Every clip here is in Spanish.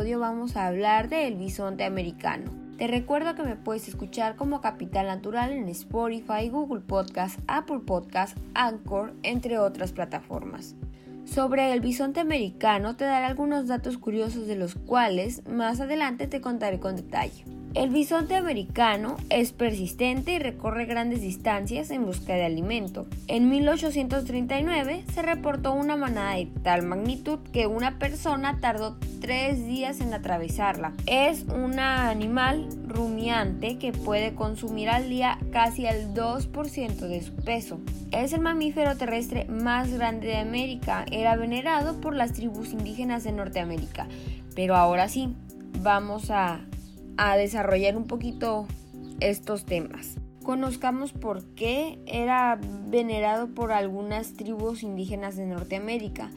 vamos a hablar del bisonte americano. Te recuerdo que me puedes escuchar como Capital Natural en Spotify, Google Podcast, Apple Podcast, Anchor, entre otras plataformas. Sobre el bisonte americano te daré algunos datos curiosos de los cuales más adelante te contaré con detalle. El bisonte americano es persistente y recorre grandes distancias en busca de alimento. En 1839 se reportó una manada de tal magnitud que una persona tardó tres días en atravesarla. Es un animal rumiante que puede consumir al día casi el 2% de su peso. Es el mamífero terrestre más grande de América. Era venerado por las tribus indígenas de Norteamérica. Pero ahora sí, vamos a a desarrollar un poquito estos temas. Conozcamos por qué era venerado por algunas tribus indígenas de Norteamérica.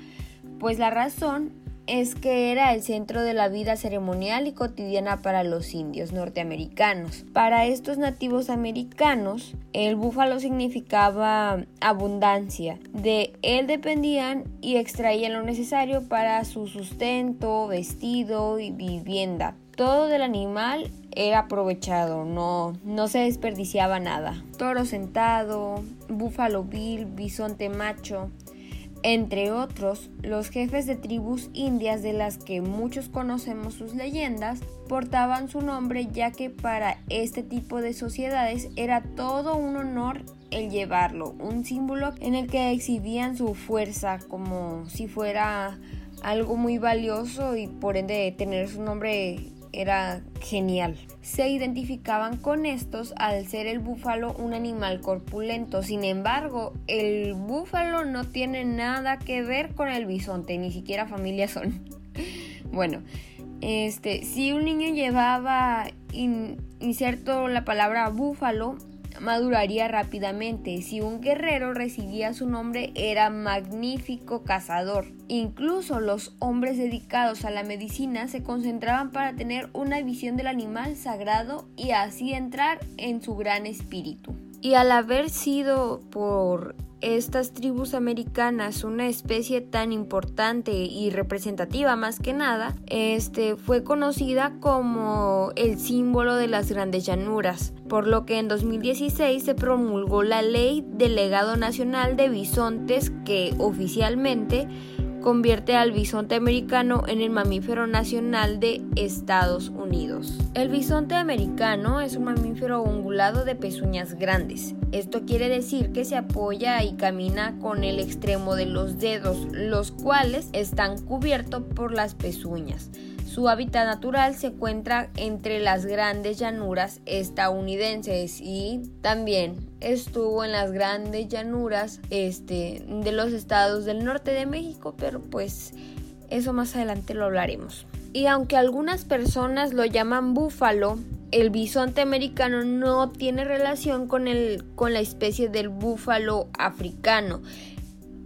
Pues la razón es que era el centro de la vida ceremonial y cotidiana para los indios norteamericanos. Para estos nativos americanos, el búfalo significaba abundancia. De él dependían y extraían lo necesario para su sustento, vestido y vivienda todo del animal era aprovechado, no, no se desperdiciaba nada. Toro sentado, búfalo vil, bisonte macho, entre otros, los jefes de tribus indias de las que muchos conocemos sus leyendas, portaban su nombre ya que para este tipo de sociedades era todo un honor el llevarlo, un símbolo en el que exhibían su fuerza como si fuera algo muy valioso y por ende tener su nombre era genial. Se identificaban con estos al ser el búfalo un animal corpulento. Sin embargo, el búfalo no tiene nada que ver con el bisonte, ni siquiera familia son. bueno, este, si un niño llevaba inserto la palabra búfalo, maduraría rápidamente. Si un guerrero recibía su nombre era magnífico cazador. Incluso los hombres dedicados a la medicina se concentraban para tener una visión del animal sagrado y así entrar en su gran espíritu. Y al haber sido por estas tribus americanas una especie tan importante y representativa más que nada, este fue conocida como el símbolo de las grandes llanuras, por lo que en 2016 se promulgó la Ley del Legado Nacional de Bisontes que oficialmente convierte al bisonte americano en el mamífero nacional de Estados Unidos. El bisonte americano es un mamífero ungulado de pezuñas grandes. Esto quiere decir que se apoya y camina con el extremo de los dedos, los cuales están cubiertos por las pezuñas. Su hábitat natural se encuentra entre las grandes llanuras estadounidenses y también estuvo en las grandes llanuras este, de los estados del norte de México, pero pues eso más adelante lo hablaremos. Y aunque algunas personas lo llaman búfalo, el bisonte americano no tiene relación con, el, con la especie del búfalo africano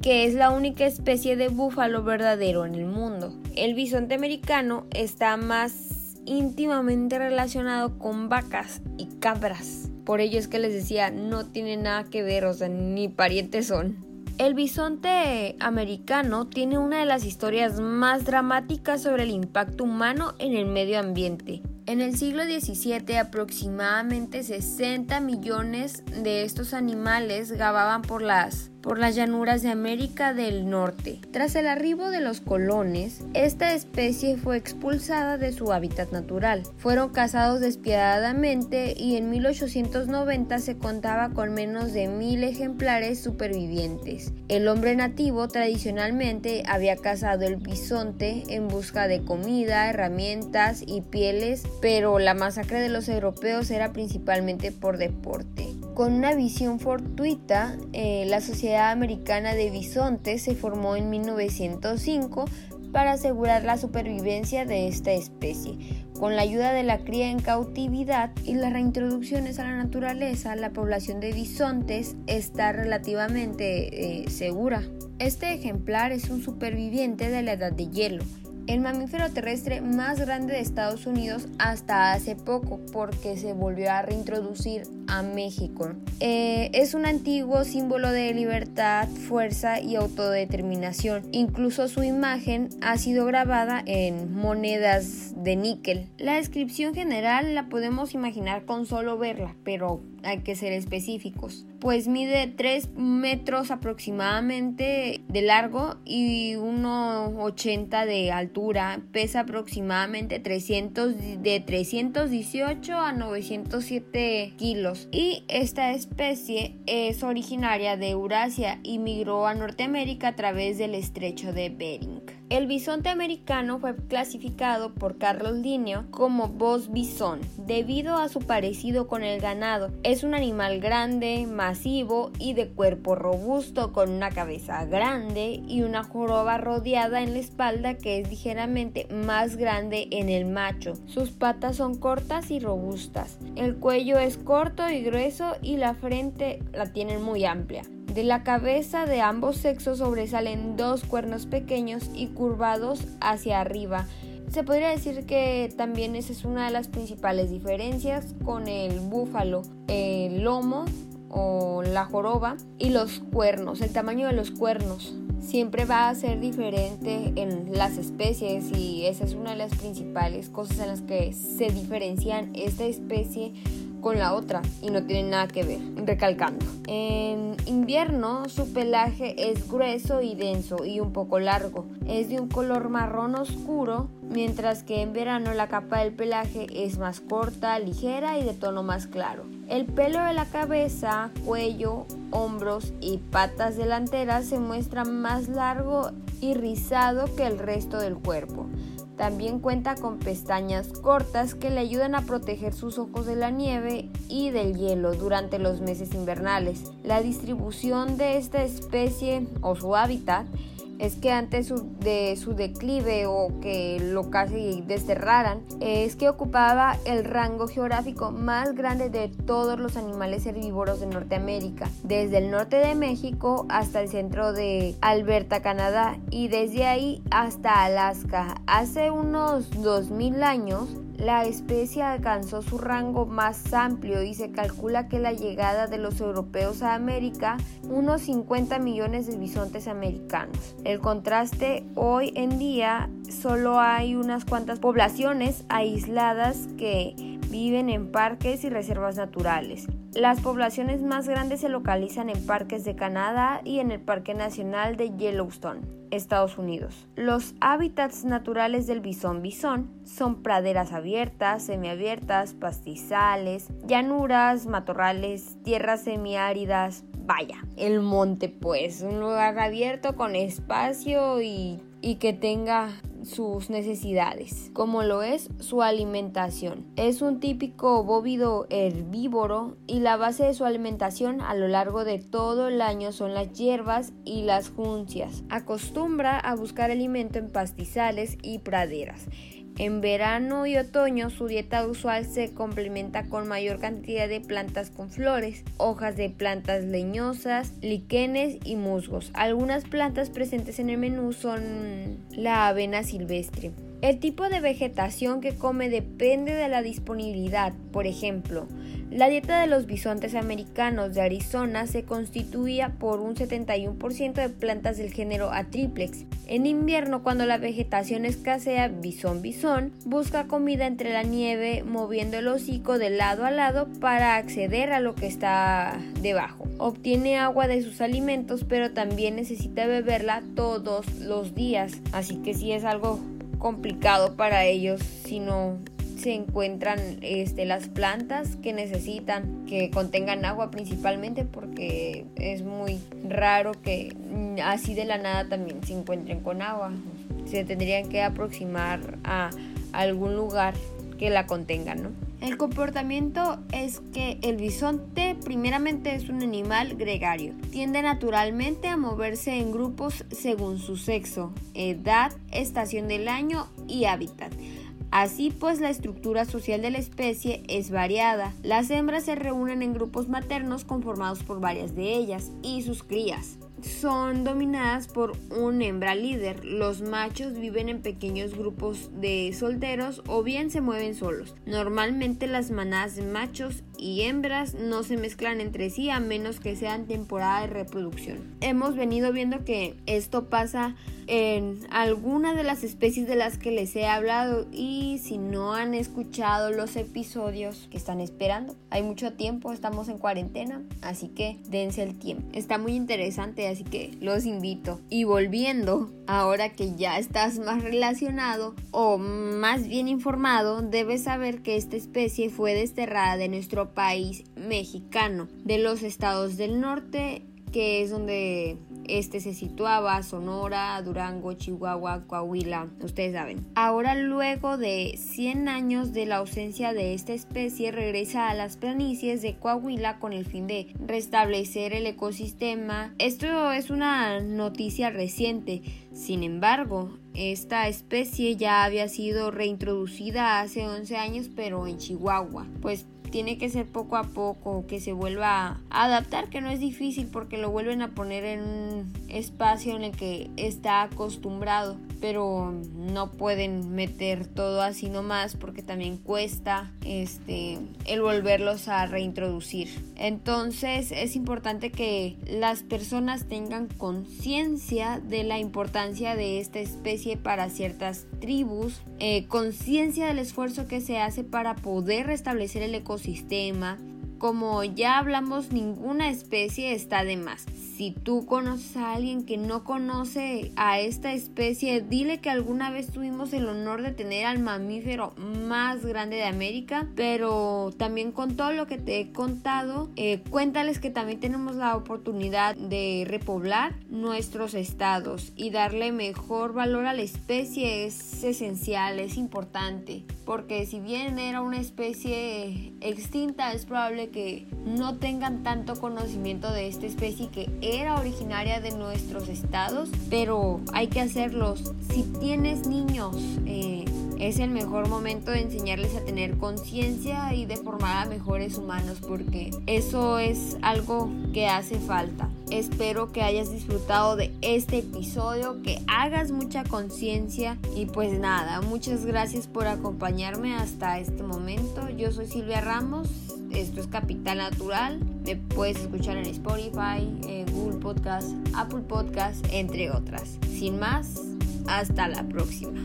que es la única especie de búfalo verdadero en el mundo. El bisonte americano está más íntimamente relacionado con vacas y cabras. Por ello es que les decía, no tiene nada que ver, o sea, ni parientes son. El bisonte americano tiene una de las historias más dramáticas sobre el impacto humano en el medio ambiente. En el siglo XVII aproximadamente 60 millones de estos animales gababan por las por las llanuras de América del Norte. Tras el arribo de los colones, esta especie fue expulsada de su hábitat natural. Fueron cazados despiadadamente y en 1890 se contaba con menos de mil ejemplares supervivientes. El hombre nativo tradicionalmente había cazado el bisonte en busca de comida, herramientas y pieles, pero la masacre de los europeos era principalmente por deporte. Con una visión fortuita, eh, la Sociedad Americana de Bisontes se formó en 1905 para asegurar la supervivencia de esta especie. Con la ayuda de la cría en cautividad y las reintroducciones a la naturaleza, la población de bisontes está relativamente eh, segura. Este ejemplar es un superviviente de la edad de hielo el mamífero terrestre más grande de Estados Unidos hasta hace poco porque se volvió a reintroducir a México. Eh, es un antiguo símbolo de libertad, fuerza y autodeterminación. Incluso su imagen ha sido grabada en monedas de níquel. La descripción general la podemos imaginar con solo verla, pero hay que ser específicos. Pues mide 3 metros aproximadamente de largo y 1,80 de altura. Pesa aproximadamente 300, de 318 a 907 kilos. Y esta especie es originaria de Eurasia y migró a Norteamérica a través del estrecho de Bering. El bisonte americano fue clasificado por Carlos Linneo como bos bisón debido a su parecido con el ganado. Es un animal grande, masivo y de cuerpo robusto con una cabeza grande y una joroba rodeada en la espalda que es ligeramente más grande en el macho. Sus patas son cortas y robustas. El cuello es corto y grueso y la frente la tienen muy amplia. De la cabeza de ambos sexos sobresalen dos cuernos pequeños y curvados hacia arriba. Se podría decir que también esa es una de las principales diferencias con el búfalo, el lomo o la joroba y los cuernos, el tamaño de los cuernos siempre va a ser diferente en las especies y esa es una de las principales cosas en las que se diferencian esta especie con la otra y no tienen nada que ver, recalcando. En invierno su pelaje es grueso y denso y un poco largo. Es de un color marrón oscuro, mientras que en verano la capa del pelaje es más corta, ligera y de tono más claro. El pelo de la cabeza, cuello, hombros y patas delanteras se muestra más largo y rizado que el resto del cuerpo. También cuenta con pestañas cortas que le ayudan a proteger sus ojos de la nieve y del hielo durante los meses invernales. La distribución de esta especie o su hábitat es que antes de su declive o que lo casi desterraran, es que ocupaba el rango geográfico más grande de todos los animales herbívoros de Norteamérica, desde el norte de México hasta el centro de Alberta, Canadá, y desde ahí hasta Alaska. Hace unos 2000 años, la especie alcanzó su rango más amplio y se calcula que la llegada de los europeos a América, unos 50 millones de bisontes americanos. El contraste hoy en día solo hay unas cuantas poblaciones aisladas que viven en parques y reservas naturales. Las poblaciones más grandes se localizan en parques de Canadá y en el Parque Nacional de Yellowstone, Estados Unidos. Los hábitats naturales del bisón bisón son praderas abiertas, semiabiertas, pastizales, llanuras, matorrales, tierras semiáridas, vaya, el monte pues, un lugar abierto con espacio y, y que tenga sus necesidades, como lo es su alimentación. Es un típico bóvido herbívoro y la base de su alimentación a lo largo de todo el año son las hierbas y las juncias. Acostumbra a buscar alimento en pastizales y praderas. En verano y otoño su dieta usual se complementa con mayor cantidad de plantas con flores, hojas de plantas leñosas, líquenes y musgos. Algunas plantas presentes en el menú son la avena silvestre. El tipo de vegetación que come depende de la disponibilidad. Por ejemplo, la dieta de los bisontes americanos de Arizona se constituía por un 71% de plantas del género Atriplex. En invierno, cuando la vegetación escasea, bisón bisón busca comida entre la nieve, moviendo el hocico de lado a lado para acceder a lo que está debajo. Obtiene agua de sus alimentos, pero también necesita beberla todos los días, así que sí es algo complicado para ellos si no se encuentran este, las plantas que necesitan que contengan agua principalmente porque es muy raro que así de la nada también se encuentren con agua. Se tendrían que aproximar a algún lugar que la contenga, ¿no? El comportamiento es que el bisonte primeramente es un animal gregario. Tiende naturalmente a moverse en grupos según su sexo, edad, estación del año y hábitat. Así pues, la estructura social de la especie es variada. Las hembras se reúnen en grupos maternos conformados por varias de ellas y sus crías. Son dominadas por un hembra líder. Los machos viven en pequeños grupos de solteros o bien se mueven solos. Normalmente las manadas de machos y hembras no se mezclan entre sí a menos que sean temporada de reproducción. Hemos venido viendo que esto pasa en algunas de las especies de las que les he hablado y si no han escuchado los episodios que están esperando, hay mucho tiempo, estamos en cuarentena, así que dense el tiempo. Está muy interesante, así que los invito. Y volviendo, ahora que ya estás más relacionado o más bien informado, debes saber que esta especie fue desterrada de nuestro país mexicano, de los estados del norte que es donde este se situaba, Sonora, Durango, Chihuahua, Coahuila, ustedes saben. Ahora luego de 100 años de la ausencia de esta especie regresa a las planicies de Coahuila con el fin de restablecer el ecosistema. Esto es una noticia reciente, sin embargo, esta especie ya había sido reintroducida hace 11 años pero en Chihuahua, pues tiene que ser poco a poco, que se vuelva a adaptar, que no es difícil porque lo vuelven a poner en un espacio en el que está acostumbrado, pero no pueden meter todo así nomás porque también cuesta este el volverlos a reintroducir. Entonces es importante que las personas tengan conciencia de la importancia de esta especie para ciertas tribus, eh, conciencia del esfuerzo que se hace para poder restablecer el ecosistema, sistema como ya hablamos, ninguna especie está de más. Si tú conoces a alguien que no conoce a esta especie, dile que alguna vez tuvimos el honor de tener al mamífero más grande de América, pero también con todo lo que te he contado, eh, cuéntales que también tenemos la oportunidad de repoblar nuestros estados y darle mejor valor a la especie es esencial, es importante, porque si bien era una especie extinta, es probable que no tengan tanto conocimiento de esta especie que era originaria de nuestros estados, pero hay que hacerlos. Si tienes niños, eh, es el mejor momento de enseñarles a tener conciencia y de formar a mejores humanos porque eso es algo que hace falta. Espero que hayas disfrutado de este episodio, que hagas mucha conciencia y pues nada, muchas gracias por acompañarme hasta este momento. Yo soy Silvia Ramos esto es Capital Natural. Me puedes escuchar en Spotify, Google Podcast, Apple Podcast, entre otras. Sin más, hasta la próxima.